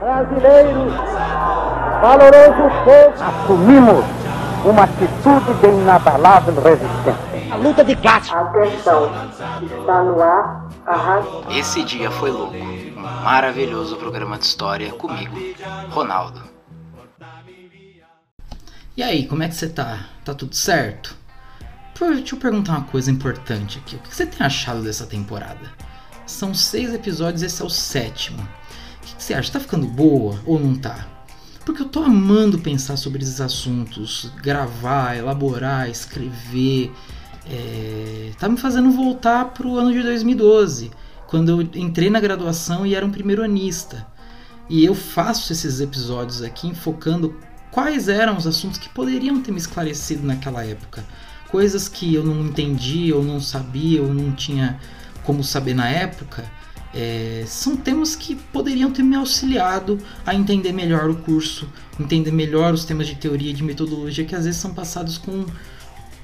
Brasileiros, valoroso povo, assumimos uma atitude de inabalável resistência. A luta de classe. Atenção, está no ar a. Esse dia foi louco. Um maravilhoso programa de história comigo, Ronaldo. E aí, como é que você tá? Tá tudo certo? Deixa eu perguntar uma coisa importante aqui. O que você tem achado dessa temporada? São seis episódios, esse é o sétimo. O que você acha? Tá ficando boa ou não tá? Porque eu tô amando pensar sobre esses assuntos, gravar, elaborar, escrever. É... Tá me fazendo voltar pro ano de 2012, quando eu entrei na graduação e era um primeiro anista. E eu faço esses episódios aqui enfocando quais eram os assuntos que poderiam ter me esclarecido naquela época. Coisas que eu não entendia, ou não sabia, ou não tinha como saber na época. É, são temas que poderiam ter me auxiliado a entender melhor o curso, entender melhor os temas de teoria e de metodologia que às vezes são passados com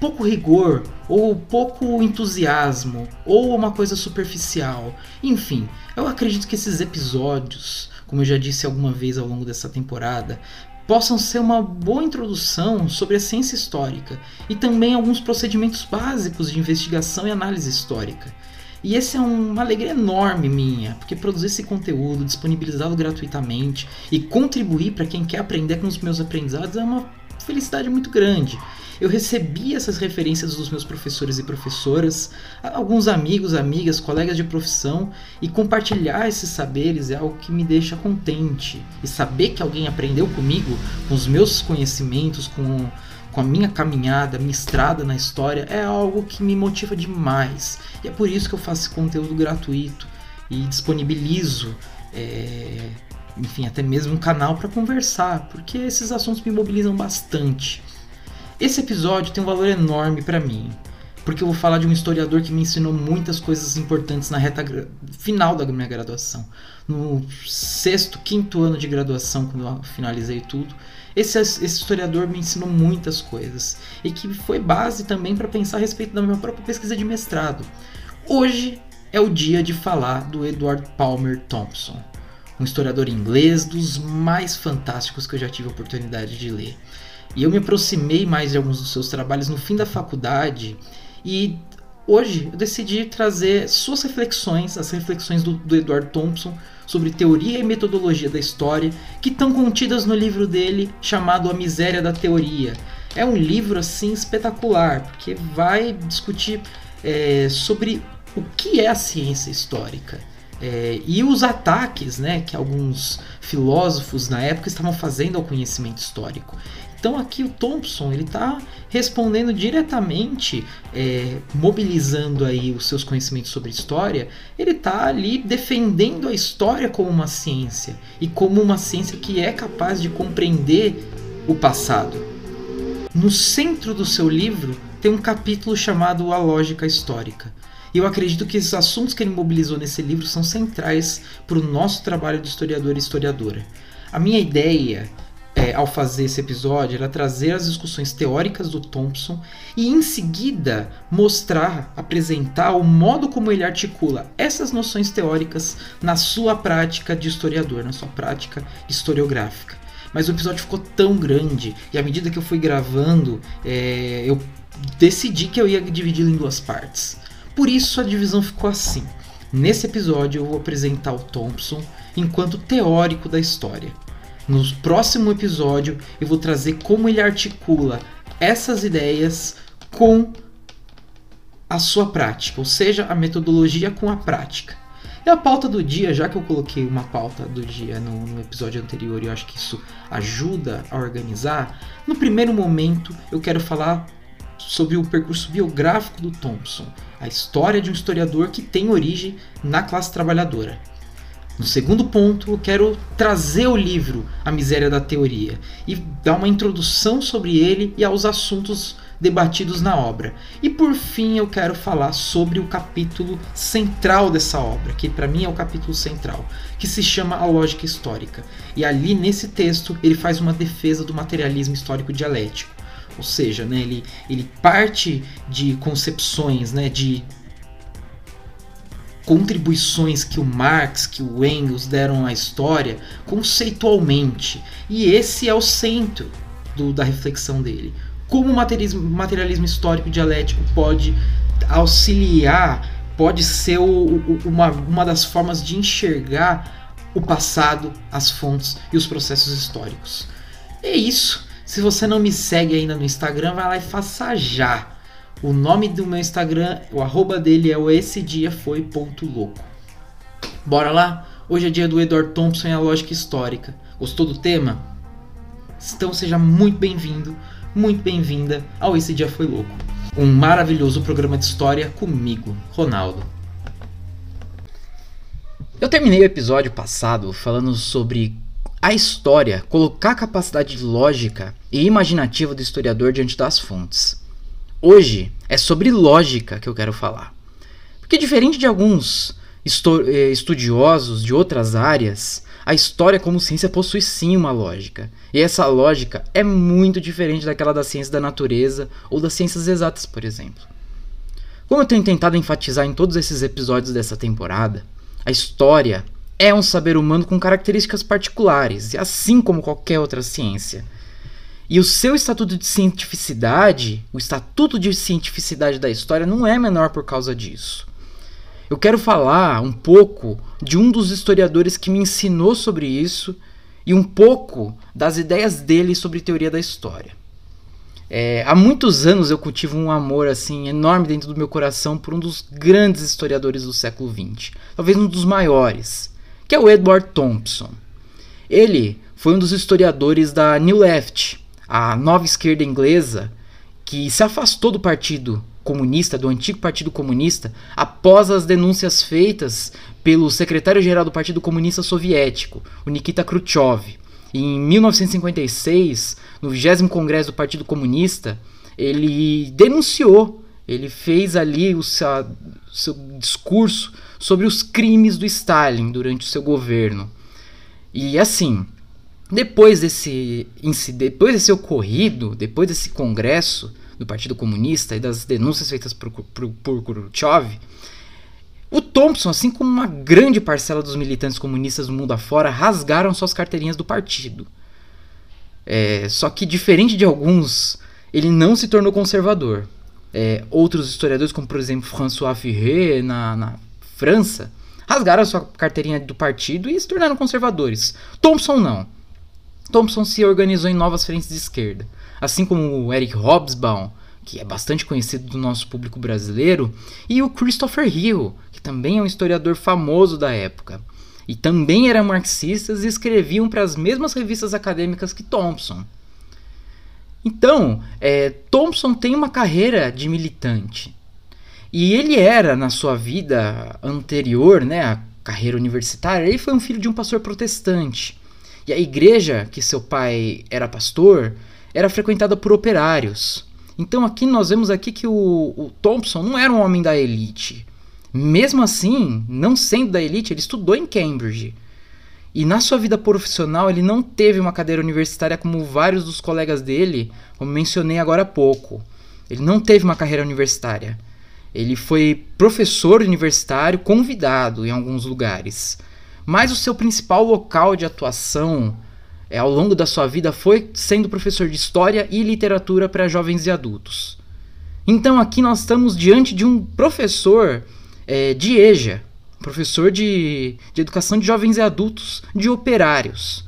pouco rigor, ou pouco entusiasmo, ou uma coisa superficial. Enfim, eu acredito que esses episódios, como eu já disse alguma vez ao longo dessa temporada, possam ser uma boa introdução sobre a ciência histórica e também alguns procedimentos básicos de investigação e análise histórica. E essa é uma alegria enorme minha, porque produzir esse conteúdo, disponibilizá-lo gratuitamente e contribuir para quem quer aprender com os meus aprendizados é uma felicidade muito grande. Eu recebi essas referências dos meus professores e professoras, alguns amigos, amigas, colegas de profissão, e compartilhar esses saberes é algo que me deixa contente. E saber que alguém aprendeu comigo, com os meus conhecimentos, com, com a minha caminhada, minha estrada na história, é algo que me motiva demais. E é por isso que eu faço conteúdo gratuito e disponibilizo. É, enfim, até mesmo um canal para conversar, porque esses assuntos me mobilizam bastante. Esse episódio tem um valor enorme para mim, porque eu vou falar de um historiador que me ensinou muitas coisas importantes na reta final da minha graduação. No sexto, quinto ano de graduação, quando eu finalizei tudo, esse, esse historiador me ensinou muitas coisas e que foi base também para pensar a respeito da minha própria pesquisa de mestrado. Hoje é o dia de falar do Edward Palmer Thompson, um historiador inglês dos mais fantásticos que eu já tive a oportunidade de ler. E eu me aproximei mais de alguns dos seus trabalhos no fim da faculdade e hoje eu decidi trazer suas reflexões, as reflexões do, do Edward Thompson sobre teoria e metodologia da história, que estão contidas no livro dele chamado A Miséria da Teoria. É um livro assim espetacular, porque vai discutir é, sobre o que é a ciência histórica. É, e os ataques né, que alguns filósofos na época estavam fazendo ao conhecimento histórico. Então aqui o Thompson ele está respondendo diretamente, é, mobilizando aí os seus conhecimentos sobre história. Ele está ali defendendo a história como uma ciência e como uma ciência que é capaz de compreender o passado. No centro do seu livro tem um capítulo chamado A Lógica Histórica. E eu acredito que esses assuntos que ele mobilizou nesse livro são centrais para o nosso trabalho de historiador e historiadora. A minha ideia é, ao fazer esse episódio era trazer as discussões teóricas do Thompson e em seguida mostrar, apresentar o modo como ele articula essas noções teóricas na sua prática de historiador, na sua prática historiográfica. Mas o episódio ficou tão grande e à medida que eu fui gravando, é, eu decidi que eu ia dividi-lo em duas partes. Por isso a divisão ficou assim. Nesse episódio eu vou apresentar o Thompson enquanto teórico da história. No próximo episódio eu vou trazer como ele articula essas ideias com a sua prática, ou seja, a metodologia com a prática. E a pauta do dia, já que eu coloquei uma pauta do dia no, no, episódio anterior e eu acho que isso ajuda a organizar, no primeiro momento eu quero falar sobre o percurso biográfico do Thompson, a história de um historiador que tem origem na classe trabalhadora. No segundo ponto, eu quero trazer o livro A Miséria da Teoria e dar uma introdução sobre ele e aos assuntos debatidos na obra. E por fim, eu quero falar sobre o capítulo central dessa obra, que para mim é o capítulo central, que se chama A Lógica Histórica. E ali nesse texto, ele faz uma defesa do materialismo histórico dialético. Ou seja, né, ele, ele parte de concepções, né, de contribuições que o Marx, que o Engels deram à história conceitualmente. E esse é o centro do, da reflexão dele. Como o materialismo, materialismo histórico dialético pode auxiliar, pode ser o, o, uma, uma das formas de enxergar o passado, as fontes e os processos históricos. É isso. Se você não me segue ainda no Instagram, vai lá e faça já. O nome do meu Instagram, o arroba dele é o esse dia foi ponto louco. Bora lá? Hoje é dia do Edward Thompson e a lógica histórica. Gostou do tema? Então seja muito bem-vindo, muito bem-vinda ao Esse Dia Foi Louco. Um maravilhoso programa de história comigo, Ronaldo. Eu terminei o episódio passado falando sobre a história, colocar a capacidade lógica e imaginativa do historiador diante das fontes. Hoje é sobre lógica que eu quero falar. Porque, diferente de alguns eh, estudiosos de outras áreas, a história como ciência possui sim uma lógica. E essa lógica é muito diferente daquela da ciência da natureza ou das ciências exatas, por exemplo. Como eu tenho tentado enfatizar em todos esses episódios dessa temporada, a história é um saber humano com características particulares, assim como qualquer outra ciência. E o seu estatuto de cientificidade, o estatuto de cientificidade da história, não é menor por causa disso. Eu quero falar um pouco de um dos historiadores que me ensinou sobre isso e um pouco das ideias dele sobre teoria da história. É, há muitos anos eu cultivo um amor assim enorme dentro do meu coração por um dos grandes historiadores do século XX, talvez um dos maiores, que é o Edward Thompson. Ele foi um dos historiadores da New Left, a nova esquerda inglesa, que se afastou do partido comunista, do antigo Partido Comunista, após as denúncias feitas pelo secretário-geral do Partido Comunista Soviético, o Nikita Khrushchev. Em 1956, no 20 Congresso do Partido Comunista, ele denunciou, ele fez ali o seu, seu discurso sobre os crimes do Stalin durante o seu governo. E assim, depois desse depois desse ocorrido, depois desse congresso do Partido Comunista e das denúncias feitas por, por, por Khrushchev, o Thompson, assim como uma grande parcela dos militantes comunistas do mundo afora, rasgaram suas carteirinhas do partido. É, só que, diferente de alguns, ele não se tornou conservador. É, outros historiadores, como por exemplo François Furet, na, na França, rasgaram sua carteirinha do partido e se tornaram conservadores. Thompson não. Thompson se organizou em novas frentes de esquerda. Assim como o Eric Hobsbawm, que é bastante conhecido do nosso público brasileiro, e o Christopher Hill, que também é um historiador famoso da época. E também eram marxistas e escreviam para as mesmas revistas acadêmicas que Thompson. Então, é, Thompson tem uma carreira de militante. E ele era, na sua vida anterior, né, a carreira universitária, ele foi um filho de um pastor protestante. E a igreja que seu pai era pastor era frequentada por operários. Então aqui nós vemos aqui que o, o Thompson não era um homem da elite. Mesmo assim, não sendo da elite, ele estudou em Cambridge. E na sua vida profissional ele não teve uma cadeira universitária como vários dos colegas dele, como mencionei agora há pouco. Ele não teve uma carreira universitária. Ele foi professor universitário convidado em alguns lugares. Mas o seu principal local de atuação é, ao longo da sua vida foi sendo professor de história e literatura para jovens e adultos. Então aqui nós estamos diante de um professor é, de EJA, professor de, de educação de jovens e adultos, de operários.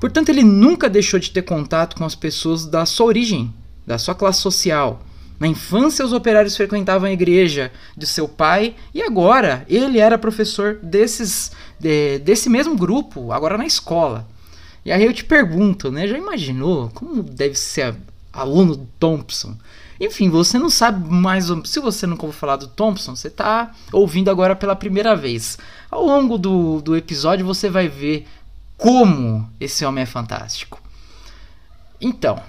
Portanto, ele nunca deixou de ter contato com as pessoas da sua origem, da sua classe social. Na infância, os operários frequentavam a igreja de seu pai e agora ele era professor desses, de, desse mesmo grupo, agora na escola. E aí eu te pergunto, né? Já imaginou como deve ser aluno do Thompson? Enfim, você não sabe mais. Se você nunca ouviu falar do Thompson, você está ouvindo agora pela primeira vez. Ao longo do, do episódio você vai ver como esse homem é fantástico. Então,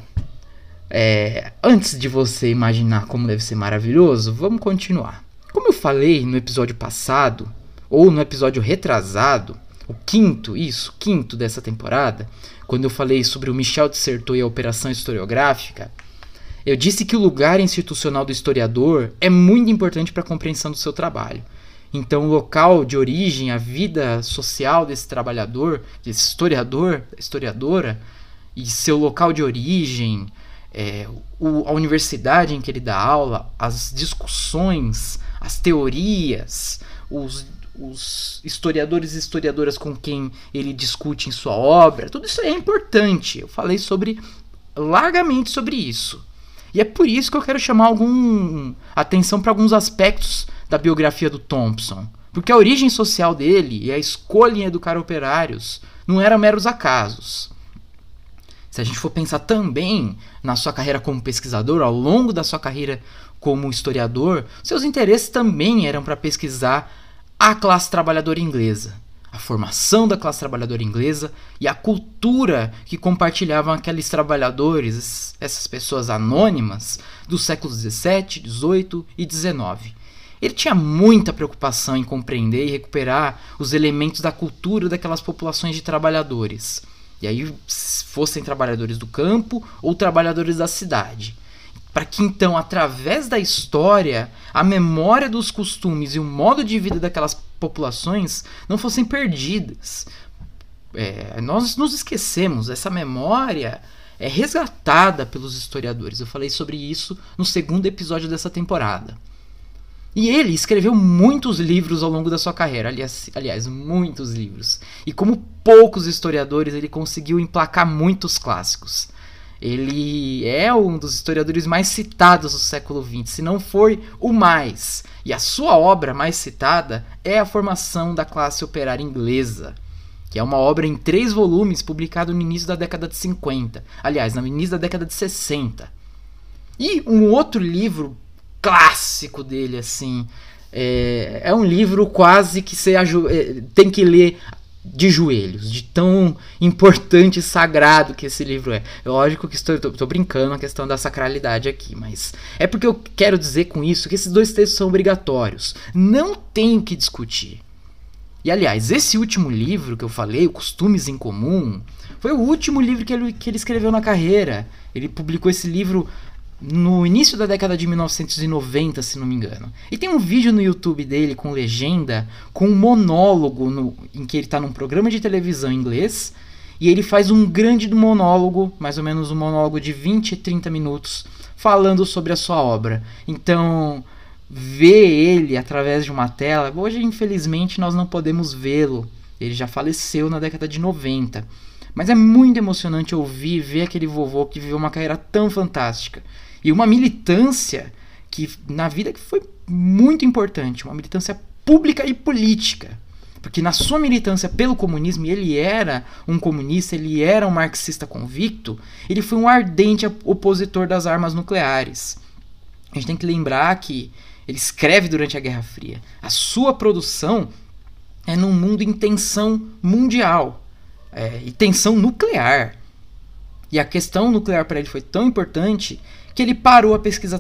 é, antes de você imaginar como deve ser maravilhoso, vamos continuar. Como eu falei no episódio passado, ou no episódio retrasado, o quinto, isso, quinto dessa temporada, quando eu falei sobre o Michel de Certeau e a operação historiográfica, eu disse que o lugar institucional do historiador é muito importante para a compreensão do seu trabalho. Então, o local de origem, a vida social desse trabalhador, desse historiador, historiadora, e seu local de origem, é, o, a universidade em que ele dá aula, as discussões, as teorias, os, os historiadores e historiadoras com quem ele discute em sua obra, tudo isso é importante. Eu falei sobre largamente sobre isso. E é por isso que eu quero chamar algum atenção para alguns aspectos da biografia do Thompson. Porque a origem social dele e a escolha em educar operários não eram meros acasos. Se a gente for pensar também na sua carreira como pesquisador, ao longo da sua carreira como historiador, seus interesses também eram para pesquisar a classe trabalhadora inglesa, a formação da classe trabalhadora inglesa e a cultura que compartilhavam aqueles trabalhadores, essas pessoas anônimas, dos séculos 17, 18 e 19. Ele tinha muita preocupação em compreender e recuperar os elementos da cultura daquelas populações de trabalhadores. E aí fossem trabalhadores do campo ou trabalhadores da cidade. Para que então, através da história, a memória dos costumes e o modo de vida daquelas populações não fossem perdidas. É, nós nos esquecemos, essa memória é resgatada pelos historiadores. Eu falei sobre isso no segundo episódio dessa temporada. E ele escreveu muitos livros ao longo da sua carreira, aliás, aliás, muitos livros. E como poucos historiadores, ele conseguiu emplacar muitos clássicos. Ele é um dos historiadores mais citados do século XX, se não foi o mais. E a sua obra mais citada é A Formação da Classe Operária Inglesa, que é uma obra em três volumes publicada no início da década de 50. Aliás, no início da década de 60. E um outro livro clássico dele, assim. É, é um livro quase que você é, tem que ler de joelhos, de tão importante e sagrado que esse livro é. Lógico que estou, estou, brincando a questão da sacralidade aqui, mas é porque eu quero dizer com isso que esses dois textos são obrigatórios. Não tem o que discutir. E aliás, esse último livro que eu falei, Costumes em Comum, foi o último livro que ele, que ele escreveu na carreira. Ele publicou esse livro no início da década de 1990, se não me engano. E tem um vídeo no YouTube dele com legenda, com um monólogo no, em que ele está num programa de televisão inglês e ele faz um grande monólogo, mais ou menos um monólogo de 20, 30 minutos, falando sobre a sua obra. Então, ver ele através de uma tela, hoje infelizmente nós não podemos vê-lo. Ele já faleceu na década de 90. Mas é muito emocionante ouvir ver aquele vovô que viveu uma carreira tão fantástica e uma militância que na vida foi muito importante, uma militância pública e política. Porque na sua militância pelo comunismo, ele era um comunista, ele era um marxista convicto, ele foi um ardente opositor das armas nucleares. A gente tem que lembrar que ele escreve durante a Guerra Fria. A sua produção é num mundo em tensão mundial é, e tensão nuclear. E a questão nuclear para ele foi tão importante que ele parou a pesquisa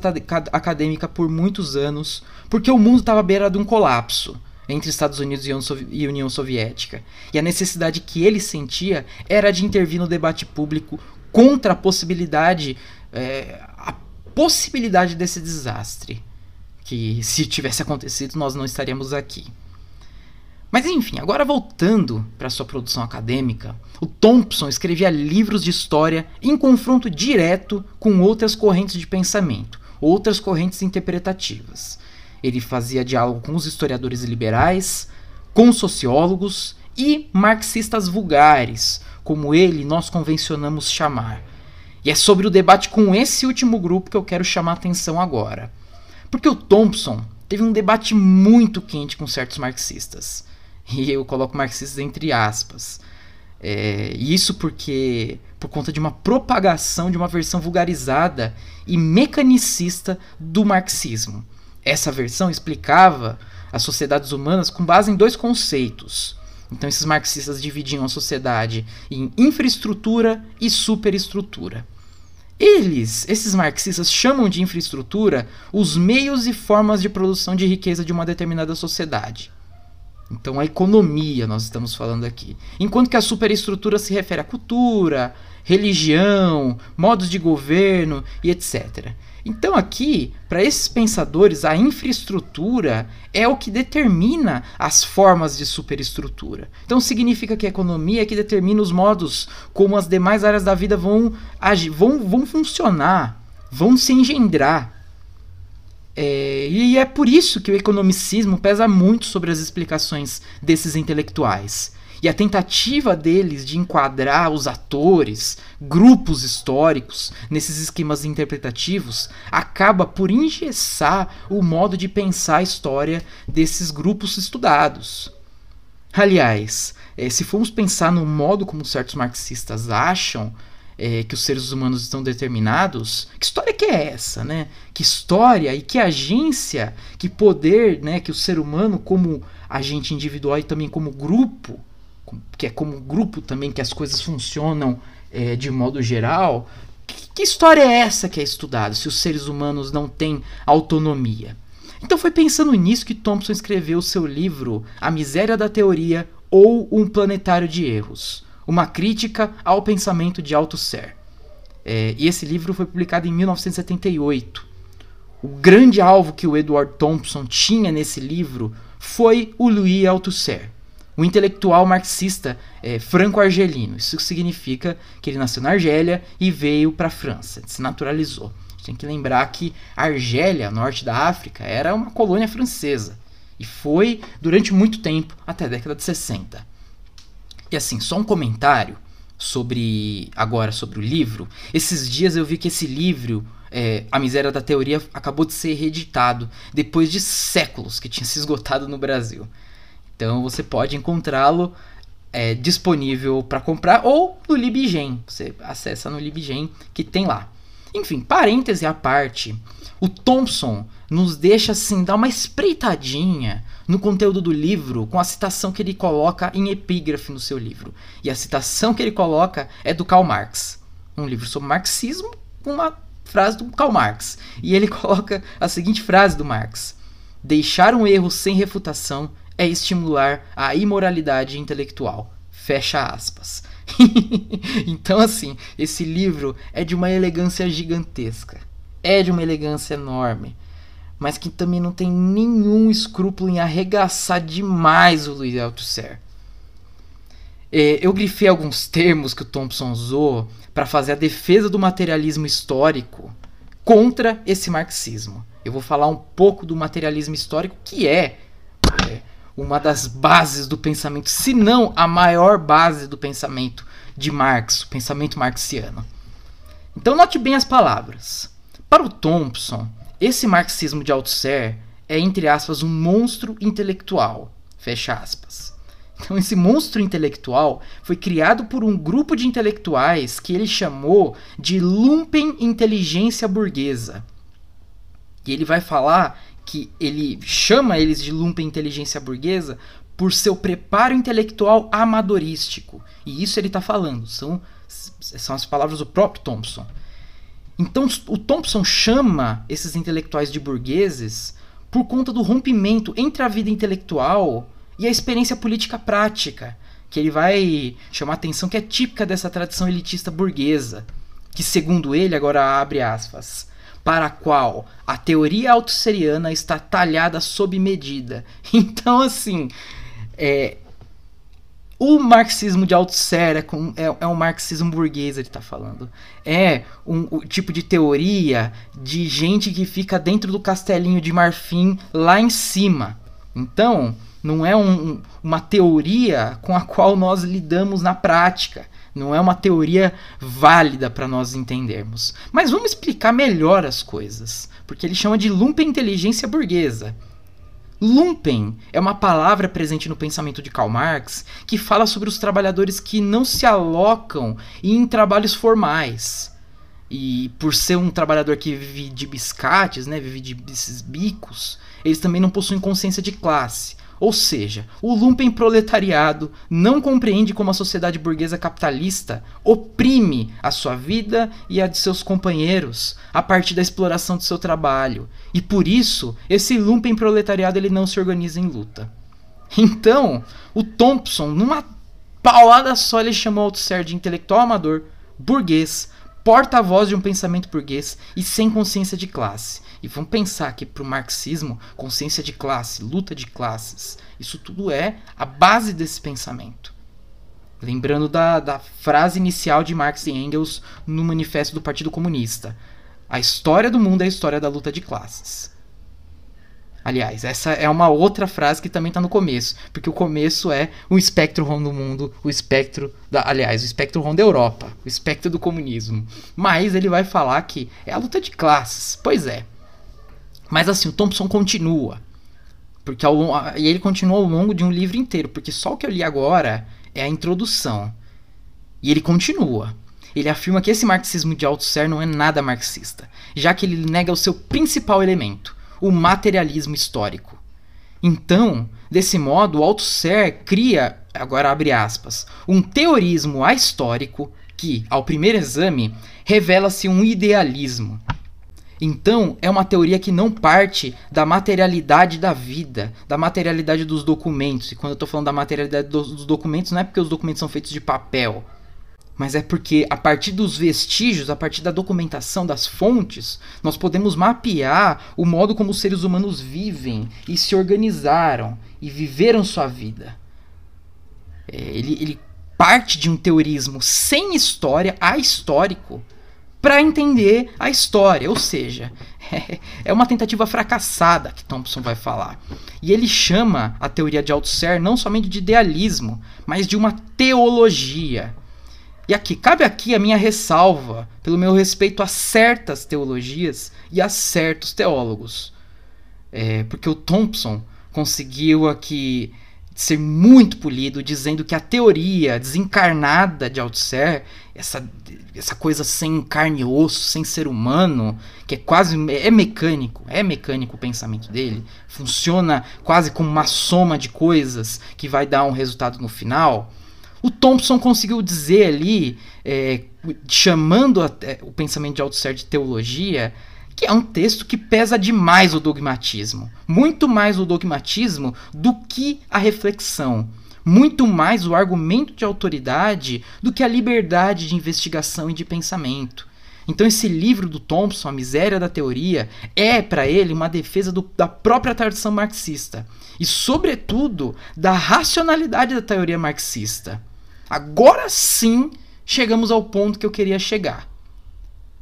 acadêmica por muitos anos, porque o mundo estava à beira de um colapso entre Estados Unidos e União Soviética. E a necessidade que ele sentia era de intervir no debate público contra a possibilidade, é, a possibilidade desse desastre. Que se tivesse acontecido, nós não estaríamos aqui. Mas enfim, agora voltando para sua produção acadêmica, o Thompson escrevia livros de história em confronto direto com outras correntes de pensamento, outras correntes interpretativas. Ele fazia diálogo com os historiadores liberais, com sociólogos e marxistas vulgares, como ele nós convencionamos chamar. E é sobre o debate com esse último grupo que eu quero chamar a atenção agora. Porque o Thompson teve um debate muito quente com certos marxistas e eu coloco marxistas entre aspas. É, isso porque por conta de uma propagação de uma versão vulgarizada e mecanicista do marxismo. Essa versão explicava as sociedades humanas com base em dois conceitos. Então esses marxistas dividiam a sociedade em infraestrutura e superestrutura. Eles, esses marxistas, chamam de infraestrutura os meios e formas de produção de riqueza de uma determinada sociedade. Então a economia nós estamos falando aqui. Enquanto que a superestrutura se refere à cultura, religião, modos de governo e etc. Então, aqui, para esses pensadores, a infraestrutura é o que determina as formas de superestrutura. Então, significa que a economia é que determina os modos como as demais áreas da vida vão, agir, vão, vão funcionar, vão se engendrar. É, e é por isso que o economicismo pesa muito sobre as explicações desses intelectuais. E a tentativa deles de enquadrar os atores, grupos históricos, nesses esquemas interpretativos, acaba por engessar o modo de pensar a história desses grupos estudados. Aliás, é, se formos pensar no modo como certos marxistas acham é, que os seres humanos estão determinados, que história que é essa, né? Que história e que agência, que poder, né? Que o ser humano como agente individual e também como grupo que é como grupo também que as coisas funcionam é, de modo geral. Que, que história é essa que é estudada se os seres humanos não têm autonomia? Então foi pensando nisso que Thompson escreveu o seu livro A Miséria da Teoria ou Um Planetário de Erros, uma crítica ao pensamento de Althusser. É, e esse livro foi publicado em 1978. O grande alvo que o Edward Thompson tinha nesse livro foi o Louis Althusser o intelectual marxista é, franco-argelino. Isso significa que ele nasceu na Argélia e veio para a França, se naturalizou. A gente tem que lembrar que a Argélia, norte da África, era uma colônia francesa e foi durante muito tempo, até a década de 60. E assim, só um comentário sobre agora sobre o livro. Esses dias eu vi que esse livro é, A Miséria da Teoria acabou de ser reeditado depois de séculos que tinha se esgotado no Brasil. Então você pode encontrá-lo é, disponível para comprar ou no LibGen. Você acessa no LibGen que tem lá. Enfim, parêntese à parte, o Thompson nos deixa assim dar uma espreitadinha no conteúdo do livro com a citação que ele coloca em epígrafe no seu livro. E a citação que ele coloca é do Karl Marx, um livro sobre marxismo com uma frase do Karl Marx. E ele coloca a seguinte frase do Marx: Deixar um erro sem refutação é estimular a imoralidade intelectual. Fecha aspas. então, assim, esse livro é de uma elegância gigantesca. É de uma elegância enorme. Mas que também não tem nenhum escrúpulo em arregaçar demais o Louis Althusser. É, eu grifei alguns termos que o Thompson usou para fazer a defesa do materialismo histórico contra esse marxismo. Eu vou falar um pouco do materialismo histórico, que é, é uma das bases do pensamento, se não a maior base do pensamento de Marx, o pensamento marxiano. Então note bem as palavras. Para o Thompson, esse marxismo de Althusser é, entre aspas, um monstro intelectual. Fecha aspas. Então esse monstro intelectual foi criado por um grupo de intelectuais que ele chamou de lumpen inteligência burguesa. E ele vai falar que ele chama eles de lumpen inteligência burguesa por seu preparo intelectual amadorístico. E isso ele está falando, são, são as palavras do próprio Thompson. Então o Thompson chama esses intelectuais de burgueses por conta do rompimento entre a vida intelectual e a experiência política prática, que ele vai chamar atenção que é típica dessa tradição elitista burguesa, que segundo ele, agora abre aspas, para a qual a teoria autosseriana está talhada sob medida. Então, assim, é, o marxismo de Althusser é, é, é um marxismo burguês, ele está falando. É um, um, tipo de teoria de gente que fica dentro do castelinho de marfim lá em cima. Então, não é um, uma teoria com a qual nós lidamos na prática. Não é uma teoria válida para nós entendermos. Mas vamos explicar melhor as coisas, porque ele chama de lumpen inteligência burguesa. Lumpen é uma palavra presente no pensamento de Karl Marx que fala sobre os trabalhadores que não se alocam em trabalhos formais. E por ser um trabalhador que vive de biscates, né, vive de bicos, eles também não possuem consciência de classe. Ou seja, o lumpen proletariado não compreende como a sociedade burguesa capitalista oprime a sua vida e a de seus companheiros a partir da exploração do seu trabalho. E por isso, esse lumpen proletariado ele não se organiza em luta. Então, o Thompson, numa paulada só, ele chamou Althusser de intelectual amador, burguês, porta-voz de um pensamento burguês e sem consciência de classe. E vamos pensar que para o marxismo, consciência de classe, luta de classes, isso tudo é a base desse pensamento. Lembrando da, da frase inicial de Marx e Engels no Manifesto do Partido Comunista: A história do mundo é a história da luta de classes. Aliás, essa é uma outra frase que também está no começo, porque o começo é o espectro ROM do mundo, o espectro da, aliás, o espectro ROM da Europa, o espectro do comunismo. Mas ele vai falar que é a luta de classes. Pois é. Mas assim, o Thompson continua. Porque ao, e ele continua ao longo de um livro inteiro, porque só o que eu li agora é a introdução. E ele continua. Ele afirma que esse marxismo de Althusser não é nada marxista, já que ele nega o seu principal elemento, o materialismo histórico. Então, desse modo, o Althusser cria, agora abre aspas, um teorismo ahistórico que, ao primeiro exame, revela-se um idealismo. Então, é uma teoria que não parte da materialidade da vida, da materialidade dos documentos. E quando eu estou falando da materialidade dos documentos, não é porque os documentos são feitos de papel, mas é porque a partir dos vestígios, a partir da documentação, das fontes, nós podemos mapear o modo como os seres humanos vivem e se organizaram e viveram sua vida. É, ele, ele parte de um teorismo sem história, ahistórico, para entender a história, ou seja, é uma tentativa fracassada que Thompson vai falar. E ele chama a teoria de Althusser não somente de idealismo, mas de uma teologia. E aqui, cabe aqui a minha ressalva pelo meu respeito a certas teologias e a certos teólogos. É, porque o Thompson conseguiu aqui ser muito polido, dizendo que a teoria desencarnada de Althusser, essa, essa coisa sem carne e osso, sem ser humano, que é quase é mecânico, é mecânico o pensamento dele, funciona quase como uma soma de coisas que vai dar um resultado no final. O Thompson conseguiu dizer ali, é, chamando a, é, o pensamento de Althusser de teologia, que é um texto que pesa demais o dogmatismo. Muito mais o dogmatismo do que a reflexão. Muito mais o argumento de autoridade do que a liberdade de investigação e de pensamento. Então, esse livro do Thompson, A Miséria da Teoria, é para ele uma defesa do, da própria tradição marxista e, sobretudo, da racionalidade da teoria marxista. Agora sim chegamos ao ponto que eu queria chegar.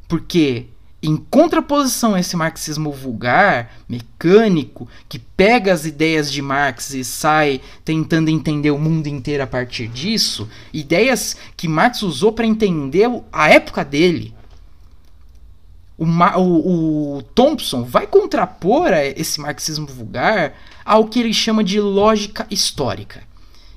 Porque, em contraposição a esse marxismo vulgar, mecânico, que pega as ideias de Marx e sai tentando entender o mundo inteiro a partir disso, ideias que Marx usou para entender a época dele. O, o, o, Thompson vai contrapor esse marxismo vulgar ao que ele chama de lógica histórica.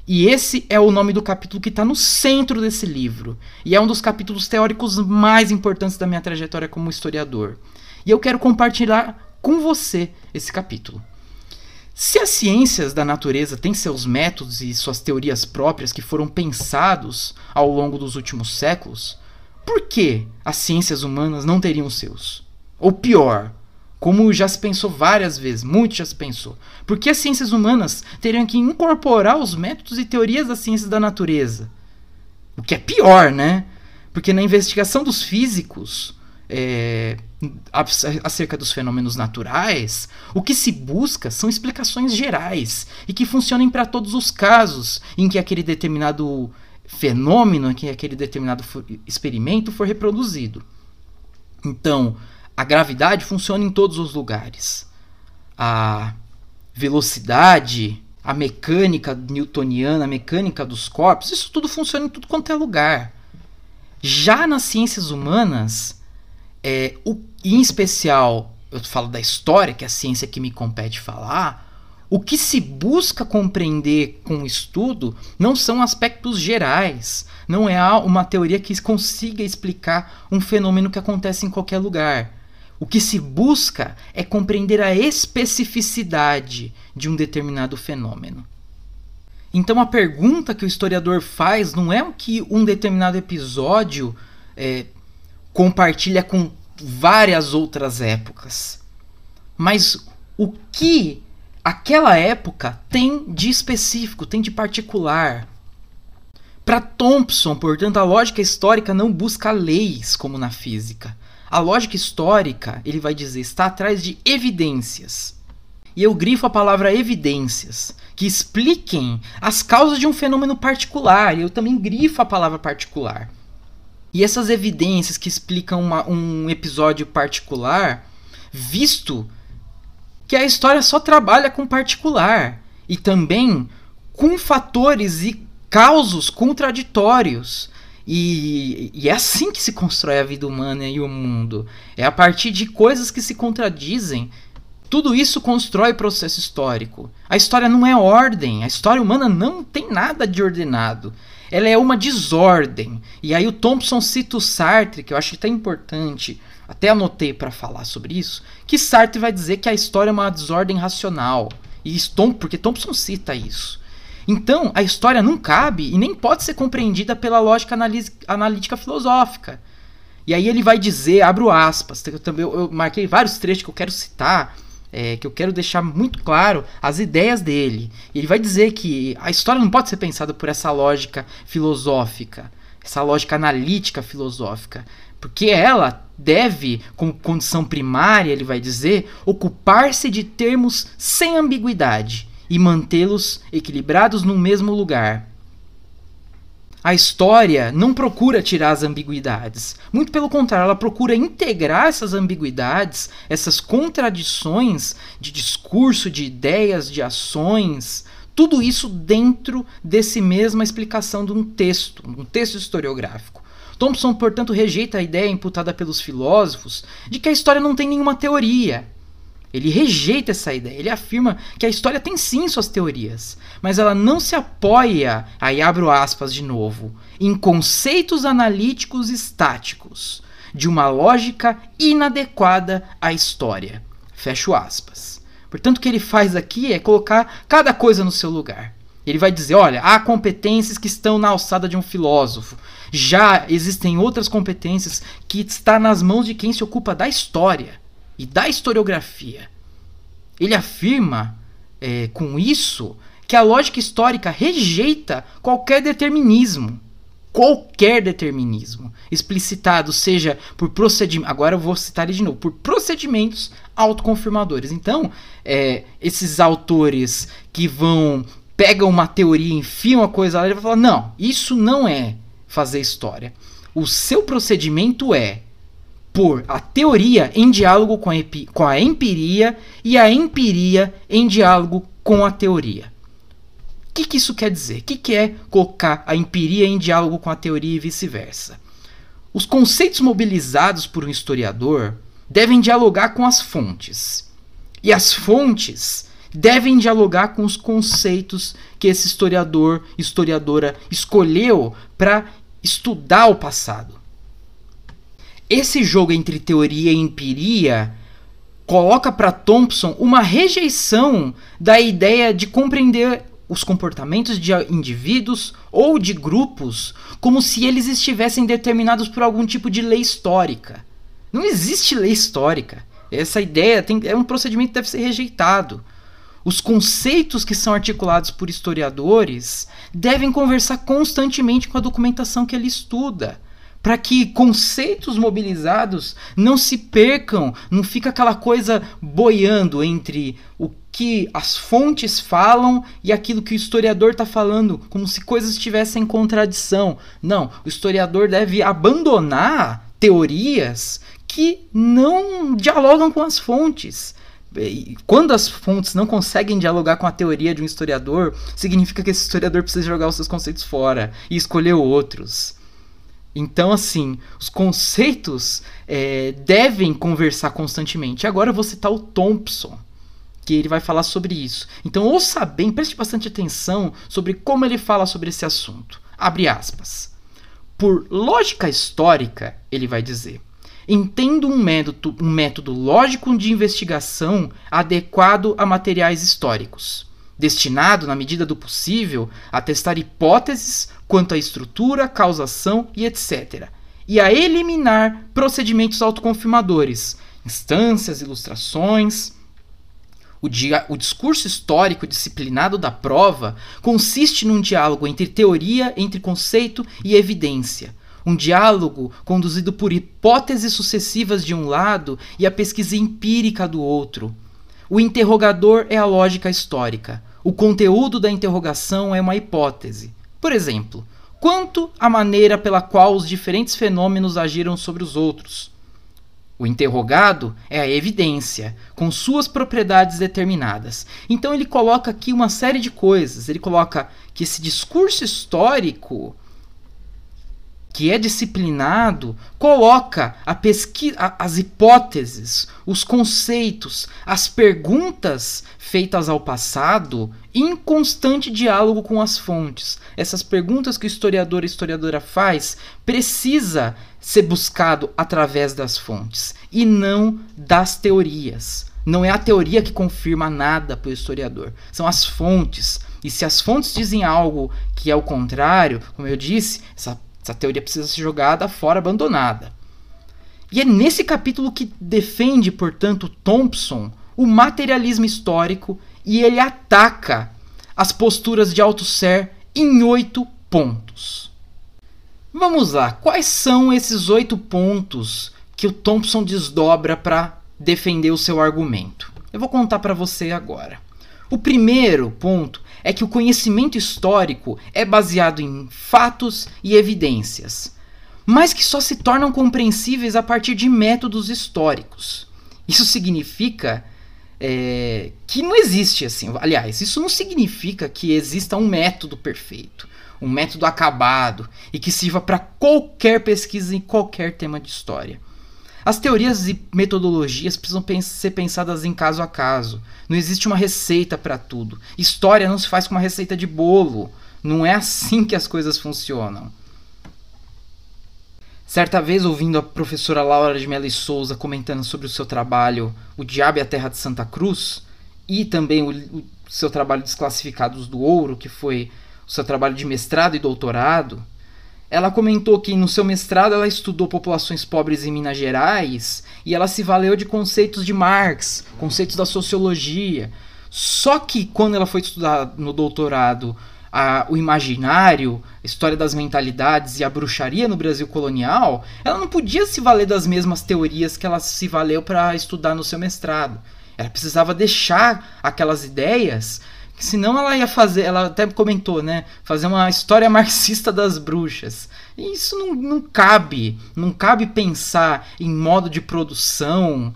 E esse é o nome do capítulo que está no centro desse livro. E é um dos capítulos teóricos mais importantes da minha trajetória como historiador. E eu quero compartilhar com você esse capítulo. Se as ciências da natureza têm seus métodos e suas teorias próprias que foram pensados ao longo dos últimos séculos, por que as ciências humanas não teriam seus? Ou pior, como já se pensou várias vezes, muito já se pensou. Porque as ciências humanas teriam que incorporar os métodos e teorias das ciências da natureza. O que é pior, né? Porque na investigação dos físicos é, acerca dos fenômenos naturais, o que se busca são explicações gerais e que funcionem para todos os casos em que aquele determinado fenômeno, em que aquele determinado experimento for reproduzido. Então, a gravidade funciona em todos os lugares. A velocidade, a mecânica newtoniana, a mecânica dos corpos, isso tudo funciona em tudo quanto é lugar. Já nas ciências humanas, é, o, em especial, eu falo da história, que é a ciência que me compete falar, o que se busca compreender com o estudo não são aspectos gerais, não é uma teoria que consiga explicar um fenômeno que acontece em qualquer lugar. O que se busca é compreender a especificidade de um determinado fenômeno. Então a pergunta que o historiador faz não é o que um determinado episódio é, compartilha com várias outras épocas, mas o que aquela época tem de específico, tem de particular. Para Thompson, portanto, a lógica histórica não busca leis como na física. A lógica histórica, ele vai dizer, está atrás de evidências. E eu grifo a palavra evidências, que expliquem as causas de um fenômeno particular. E eu também grifo a palavra particular. E essas evidências que explicam uma, um episódio particular, visto que a história só trabalha com particular e também com fatores e causos contraditórios. E, e, é assim que se constrói a vida humana e o mundo. É a partir de coisas que se contradizem. Tudo isso constrói processo histórico. A história não é ordem. A história humana não tem nada de ordenado. Ela é uma desordem. E aí o Thompson cita o Sartre, que eu acho que é importante. Até anotei para falar sobre isso. Que Sartre vai dizer que a história é uma desordem racional. E Stomp, porque Thompson cita isso. Então, a história não cabe e nem pode ser compreendida pela lógica analítica filosófica. E aí ele vai dizer, abro aspas, eu, também, eu marquei vários trechos que eu quero citar, é, que eu quero deixar muito claro as ideias dele. Ele vai dizer que a história não pode ser pensada por essa lógica filosófica, essa lógica analítica filosófica, porque ela deve, como condição primária, ele vai dizer, ocupar-se de termos sem ambiguidade e mantê-los equilibrados no mesmo lugar. A história não procura tirar as ambiguidades. Muito pelo contrário, ela procura integrar essas ambiguidades, essas contradições de discurso, de ideias, de ações, tudo isso dentro desse mesma explicação de um texto, um texto historiográfico. Thompson, portanto, rejeita a ideia imputada pelos filósofos de que a história não tem nenhuma teoria, ele rejeita essa ideia. Ele afirma que a história tem sim suas teorias, mas ela não se apoia, aí abro aspas de novo, em conceitos analíticos estáticos, de uma lógica inadequada à história. Fecho aspas. Portanto, o que ele faz aqui é colocar cada coisa no seu lugar. Ele vai dizer: olha, há competências que estão na alçada de um filósofo. Já existem outras competências que estão nas mãos de quem se ocupa da história e da historiografia. Ele afirma é, com isso que a lógica histórica rejeita qualquer determinismo. Qualquer determinismo, explicitado seja por procedimentos. Agora eu vou citar ele de novo: por procedimentos autoconfirmadores. Então, é, esses autores que vão. pegam uma teoria, enfiam a coisa lá, ele vai falar: não, isso não é fazer história. O seu procedimento é por a teoria em diálogo com a, com a empiria e a empiria em diálogo com a teoria. O que, que isso quer dizer? O que, que é colocar a empiria em diálogo com a teoria e vice-versa? Os conceitos mobilizados por um historiador devem dialogar com as fontes. E as fontes devem dialogar com os conceitos que esse historiador, historiadora escolheu para estudar o passado. Esse jogo entre teoria e empiria coloca para Thompson uma rejeição da ideia de compreender os comportamentos de indivíduos ou de grupos como se eles estivessem determinados por algum tipo de lei histórica. Não existe lei histórica. Essa ideia tem, é um procedimento que deve ser rejeitado. Os conceitos que são articulados por historiadores devem conversar constantemente com a documentação que ele estuda para que conceitos mobilizados não se percam, não fica aquela coisa boiando entre o que as fontes falam e aquilo que o historiador está falando, como se coisas estivessem em contradição. Não, o historiador deve abandonar teorias que não dialogam com as fontes. Quando as fontes não conseguem dialogar com a teoria de um historiador, significa que esse historiador precisa jogar os seus conceitos fora e escolher outros. Então, assim, os conceitos é, devem conversar constantemente. Agora eu vou citar o Thompson, que ele vai falar sobre isso. Então, ouça bem, preste bastante atenção sobre como ele fala sobre esse assunto. Abre aspas. Por lógica histórica, ele vai dizer, entendo um método, um método lógico de investigação adequado a materiais históricos destinado, na medida do possível, a testar hipóteses quanto à estrutura, causação e etc. E a eliminar procedimentos autoconfirmadores, instâncias, ilustrações. O, dia, o discurso histórico disciplinado da prova consiste num diálogo entre teoria, entre conceito e evidência. Um diálogo conduzido por hipóteses sucessivas de um lado e a pesquisa empírica do outro. O interrogador é a lógica histórica. O conteúdo da interrogação é uma hipótese. Por exemplo, quanto a maneira pela qual os diferentes fenômenos agiram sobre os outros. O interrogado é a evidência, com suas propriedades determinadas. Então ele coloca aqui uma série de coisas. Ele coloca que esse discurso histórico que é disciplinado, coloca a as hipóteses, os conceitos, as perguntas feitas ao passado em constante diálogo com as fontes. Essas perguntas que o historiador e historiadora faz precisa ser buscado através das fontes e não das teorias. Não é a teoria que confirma nada para o historiador, são as fontes. E se as fontes dizem algo que é o contrário, como eu disse, essa essa teoria precisa ser jogada fora, abandonada. E é nesse capítulo que defende, portanto, Thompson o materialismo histórico e ele ataca as posturas de Althusser em oito pontos. Vamos lá, quais são esses oito pontos que o Thompson desdobra para defender o seu argumento? Eu vou contar para você agora. O primeiro ponto é que o conhecimento histórico é baseado em fatos e evidências, mas que só se tornam compreensíveis a partir de métodos históricos. Isso significa é, que não existe assim. Aliás, isso não significa que exista um método perfeito, um método acabado e que sirva para qualquer pesquisa em qualquer tema de história. As teorias e metodologias precisam ser pensadas em caso a caso. Não existe uma receita para tudo. História não se faz com uma receita de bolo. Não é assim que as coisas funcionam. Certa vez, ouvindo a professora Laura de Mello Souza comentando sobre o seu trabalho O Diabo e a Terra de Santa Cruz, e também o, o seu trabalho Desclassificados do Ouro, que foi o seu trabalho de mestrado e doutorado, ela comentou que no seu mestrado ela estudou populações pobres em Minas Gerais e ela se valeu de conceitos de Marx, conceitos da sociologia. Só que quando ela foi estudar no doutorado a, o imaginário, a história das mentalidades e a bruxaria no Brasil colonial, ela não podia se valer das mesmas teorias que ela se valeu para estudar no seu mestrado. Ela precisava deixar aquelas ideias Senão ela ia fazer, ela até comentou, né? Fazer uma história marxista das bruxas. E isso não, não cabe. Não cabe pensar em modo de produção,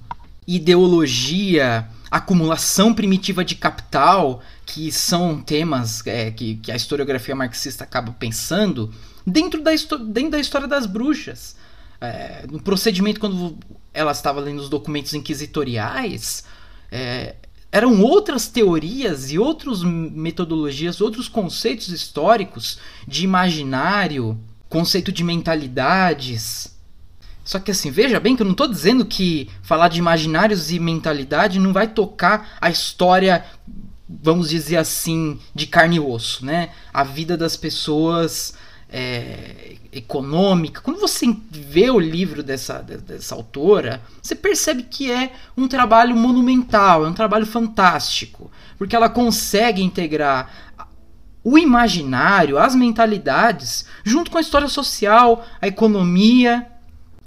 ideologia, acumulação primitiva de capital, que são temas é, que, que a historiografia marxista acaba pensando, dentro da, dentro da história das bruxas. É, no procedimento, quando ela estava lendo os documentos inquisitoriais, é, eram outras teorias e outras metodologias, outros conceitos históricos de imaginário, conceito de mentalidades. Só que assim, veja bem que eu não estou dizendo que falar de imaginários e mentalidade não vai tocar a história, vamos dizer assim, de carne e osso, né? A vida das pessoas é, econômica. Quando você vê o livro dessa, dessa autora, você percebe que é um trabalho monumental, é um trabalho fantástico, porque ela consegue integrar o imaginário, as mentalidades, junto com a história social, a economia,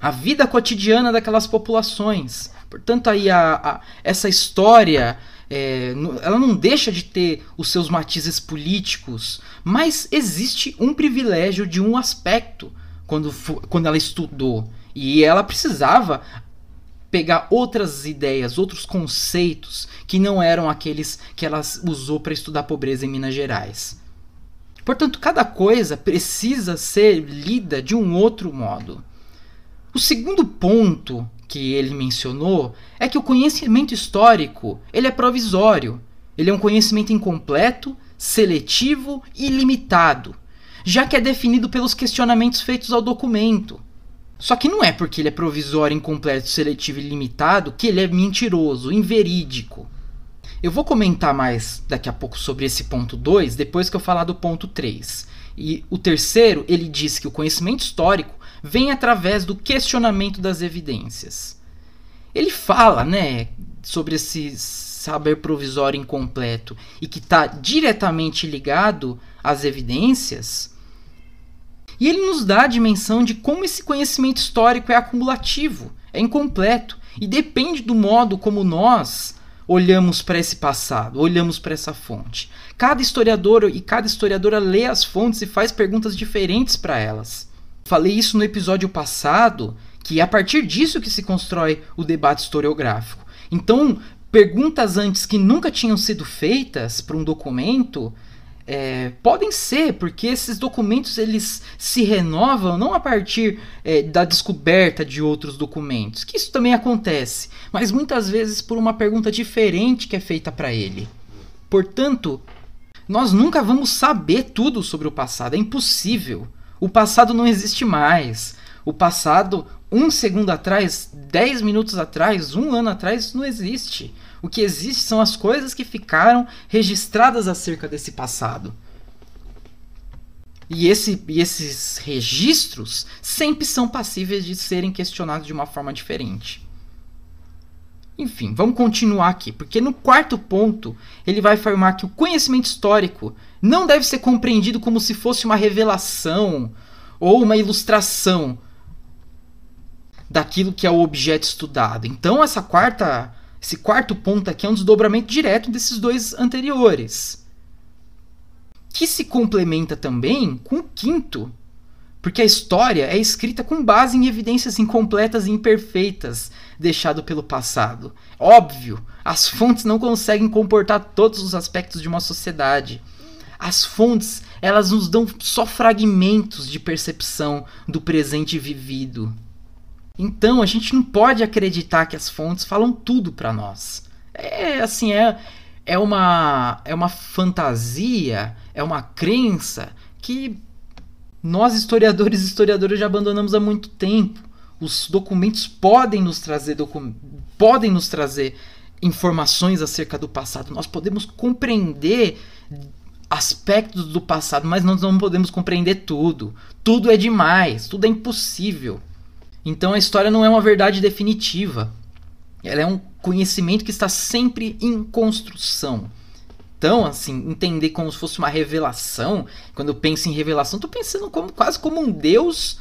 a vida cotidiana daquelas populações. Portanto, aí a, a essa história é, ela não deixa de ter os seus matizes políticos, mas existe um privilégio de um aspecto quando, quando ela estudou. E ela precisava pegar outras ideias, outros conceitos que não eram aqueles que ela usou para estudar pobreza em Minas Gerais. Portanto, cada coisa precisa ser lida de um outro modo. O segundo ponto que ele mencionou é que o conhecimento histórico ele é provisório. Ele é um conhecimento incompleto, seletivo e limitado, já que é definido pelos questionamentos feitos ao documento. Só que não é porque ele é provisório, incompleto, seletivo e limitado que ele é mentiroso, inverídico. Eu vou comentar mais daqui a pouco sobre esse ponto 2, depois que eu falar do ponto 3. E o terceiro, ele diz que o conhecimento histórico vem através do questionamento das evidências. Ele fala, né, sobre esses saber provisório incompleto e que está diretamente ligado às evidências. E ele nos dá a dimensão de como esse conhecimento histórico é acumulativo, é incompleto e depende do modo como nós olhamos para esse passado, olhamos para essa fonte. Cada historiador e cada historiadora lê as fontes e faz perguntas diferentes para elas. Falei isso no episódio passado, que é a partir disso que se constrói o debate historiográfico. Então, perguntas antes que nunca tinham sido feitas para um documento é, podem ser, porque esses documentos eles se renovam não a partir é, da descoberta de outros documentos, que isso também acontece, mas muitas vezes por uma pergunta diferente que é feita para ele. Portanto, nós nunca vamos saber tudo sobre o passado, é impossível. O passado não existe mais. O passado, um segundo atrás, dez minutos atrás, um ano atrás, não existe. O que existe são as coisas que ficaram registradas acerca desse passado. E, esse, e esses registros sempre são passíveis de serem questionados de uma forma diferente. Enfim, vamos continuar aqui, porque no quarto ponto ele vai afirmar que o conhecimento histórico não deve ser compreendido como se fosse uma revelação ou uma ilustração daquilo que é o objeto estudado. Então essa quarta esse quarto ponto aqui é um desdobramento direto desses dois anteriores. Que se complementa também com o quinto, porque a história é escrita com base em evidências incompletas e imperfeitas deixado pelo passado. Óbvio, as fontes não conseguem comportar todos os aspectos de uma sociedade. As fontes, elas nos dão só fragmentos de percepção do presente vivido. Então a gente não pode acreditar que as fontes falam tudo para nós. É assim, é, é, uma, é uma fantasia, é uma crença que nós historiadores e historiadoras já abandonamos há muito tempo. Os documentos podem nos trazer podem nos trazer informações acerca do passado. Nós podemos compreender aspectos do passado, mas nós não podemos compreender tudo. Tudo é demais, tudo é impossível. Então a história não é uma verdade definitiva. Ela é um conhecimento que está sempre em construção. Então, assim, entender como se fosse uma revelação, quando eu penso em revelação, estou pensando como, quase como um Deus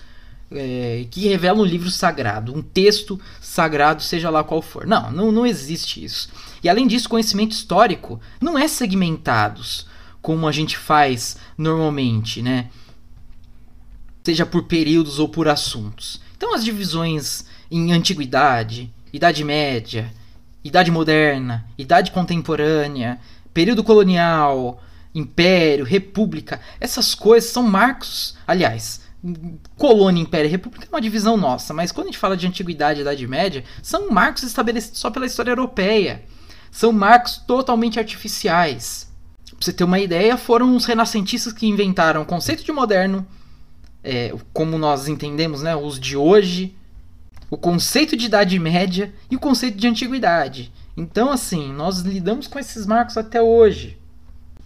é, que revela um livro sagrado, um texto sagrado, seja lá qual for. Não, não, não existe isso. E além disso, conhecimento histórico não é segmentados como a gente faz normalmente, né? Seja por períodos ou por assuntos. Então as divisões em antiguidade, idade média, idade moderna, idade contemporânea, período colonial, império, república, essas coisas são marcos. Aliás, colônia, império e república é uma divisão nossa, mas quando a gente fala de antiguidade e idade média, são marcos estabelecidos só pela história europeia. São marcos totalmente artificiais. Pra você ter uma ideia, foram os renascentistas que inventaram o conceito de moderno, é, como nós entendemos, né, os de hoje, o conceito de Idade Média e o conceito de Antiguidade. Então, assim, nós lidamos com esses marcos até hoje.